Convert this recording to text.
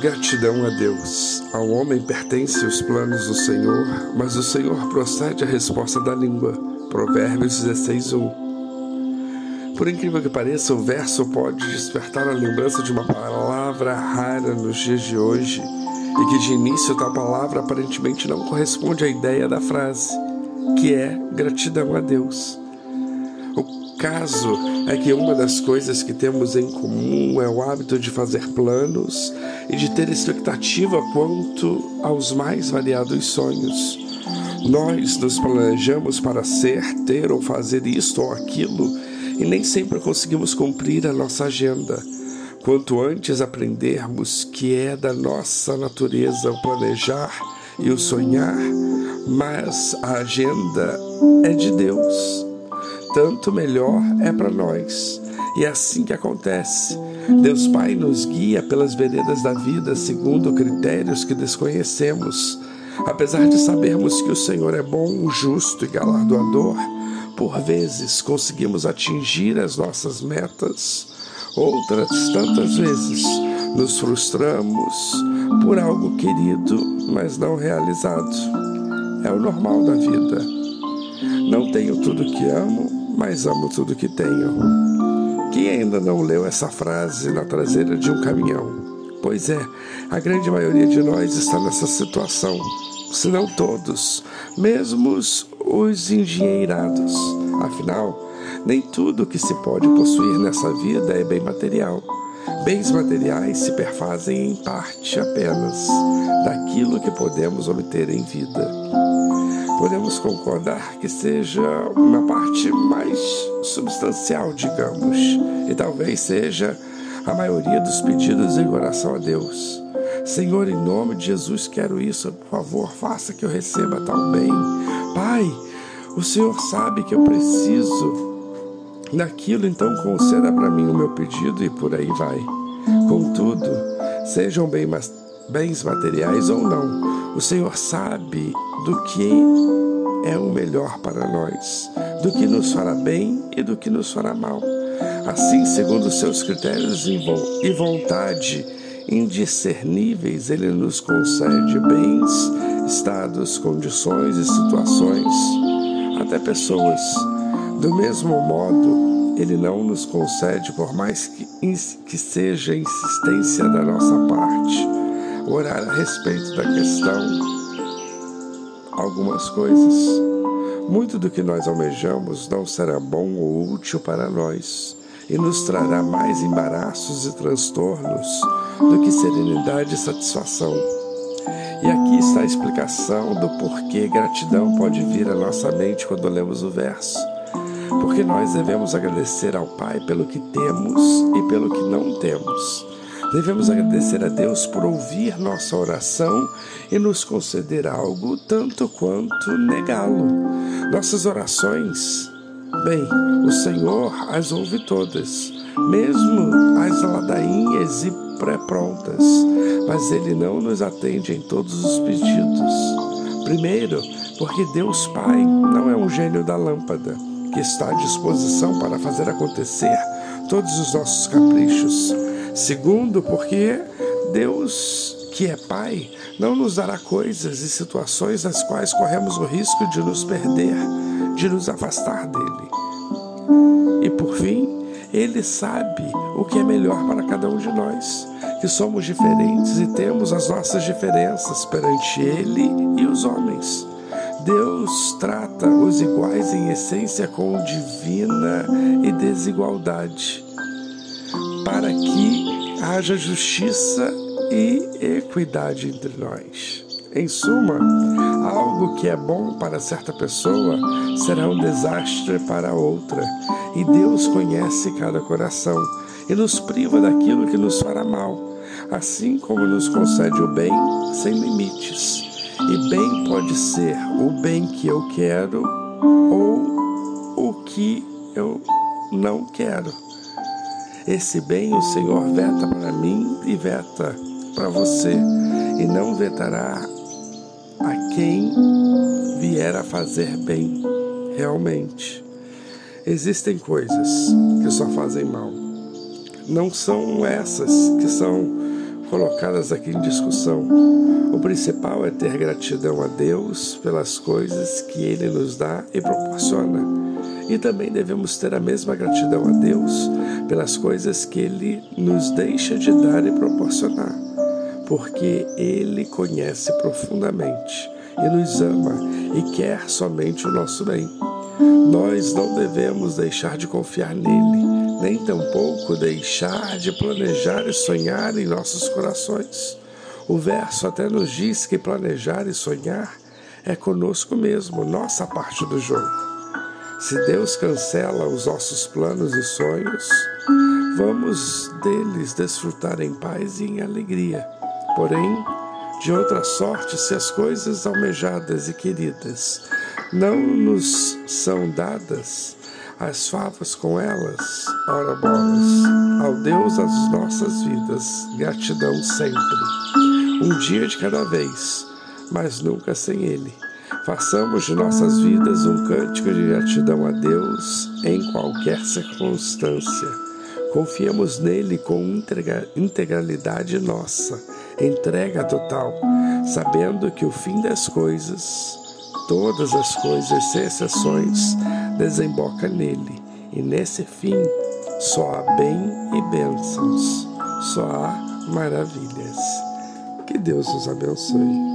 Gratidão a Deus. Ao homem pertencem os planos do Senhor, mas o Senhor procede a resposta da língua. Provérbios 16, 1. Por incrível que pareça, o verso pode despertar a lembrança de uma palavra rara nos dias de hoje e que de início tal palavra aparentemente não corresponde à ideia da frase, que é gratidão a Deus. O caso é que uma das coisas que temos em comum é o hábito de fazer planos e de ter expectativa quanto aos mais variados sonhos. Nós nos planejamos para ser, ter ou fazer isto ou aquilo e nem sempre conseguimos cumprir a nossa agenda. Quanto antes aprendermos que é da nossa natureza o planejar e o sonhar, mas a agenda é de Deus. Tanto melhor é para nós. E é assim que acontece. Deus Pai nos guia pelas veredas da vida segundo critérios que desconhecemos. Apesar de sabermos que o Senhor é bom, justo e galardoador, por vezes conseguimos atingir as nossas metas, outras tantas vezes nos frustramos por algo querido, mas não realizado. É o normal da vida. Não tenho tudo que amo, mas amo tudo que tenho. Quem ainda não leu essa frase na traseira de um caminhão? Pois é, a grande maioria de nós está nessa situação, se não todos, mesmo os engenheirados. Afinal, nem tudo que se pode possuir nessa vida é bem material. Bens materiais se perfazem em parte apenas daquilo que podemos obter em vida podemos concordar que seja uma parte mais substancial, digamos, e talvez seja a maioria dos pedidos em oração a Deus. Senhor, em nome de Jesus, quero isso, por favor, faça que eu receba tal bem. Pai, o Senhor sabe que eu preciso daquilo, então conceda para mim o meu pedido e por aí vai. Contudo, sejam bem bens materiais ou não, o Senhor sabe do que é o melhor para nós, do que nos fará bem e do que nos fará mal. Assim, segundo os seus critérios e vontade indiscerníveis, Ele nos concede bens, estados, condições e situações, até pessoas. Do mesmo modo, Ele não nos concede, por mais que, que seja insistência da nossa parte, orar a respeito da questão algumas coisas. Muito do que nós almejamos não será bom ou útil para nós e nos trará mais embaraços e transtornos do que serenidade e satisfação. E aqui está a explicação do porquê gratidão pode vir à nossa mente quando lemos o verso. Porque nós devemos agradecer ao Pai pelo que temos e pelo que não temos Devemos agradecer a Deus por ouvir nossa oração e nos conceder algo, tanto quanto negá-lo. Nossas orações, bem, o Senhor as ouve todas, mesmo as ladainhas e pré-prontas, mas Ele não nos atende em todos os pedidos. Primeiro, porque Deus Pai não é um gênio da lâmpada que está à disposição para fazer acontecer todos os nossos caprichos. Segundo, porque Deus, que é Pai, não nos dará coisas e situações nas quais corremos o risco de nos perder, de nos afastar dele. E por fim, Ele sabe o que é melhor para cada um de nós, que somos diferentes e temos as nossas diferenças perante Ele e os homens. Deus trata os iguais em essência com divina e desigualdade para que haja justiça e equidade entre nós. Em suma, algo que é bom para certa pessoa será um desastre para outra, e Deus conhece cada coração e nos priva daquilo que nos fará mal, assim como nos concede o bem sem limites. E bem pode ser o bem que eu quero ou o que eu não quero. Esse bem o Senhor veta para mim e veta para você, e não vetará a quem vier a fazer bem realmente. Existem coisas que só fazem mal. Não são essas que são colocadas aqui em discussão. O principal é ter gratidão a Deus pelas coisas que Ele nos dá e proporciona. E também devemos ter a mesma gratidão a Deus pelas coisas que Ele nos deixa de dar e proporcionar, porque Ele conhece profundamente e nos ama e quer somente o nosso bem. Nós não devemos deixar de confiar nele, nem tampouco deixar de planejar e sonhar em nossos corações. O verso até nos diz que planejar e sonhar é conosco mesmo, nossa parte do jogo. Se Deus cancela os nossos planos e sonhos, vamos deles desfrutar em paz e em alegria. Porém, de outra sorte, se as coisas almejadas e queridas não nos são dadas, as favas com elas, ora bolas, ao Deus das nossas vidas, gratidão sempre, um dia de cada vez, mas nunca sem Ele. Façamos de nossas vidas um cântico de gratidão a Deus em qualquer circunstância. Confiemos nele com integralidade nossa entrega total, sabendo que o fim das coisas, todas as coisas, sem exceções, desemboca nele, e nesse fim só há bem e bênçãos, só há maravilhas. Que Deus nos abençoe.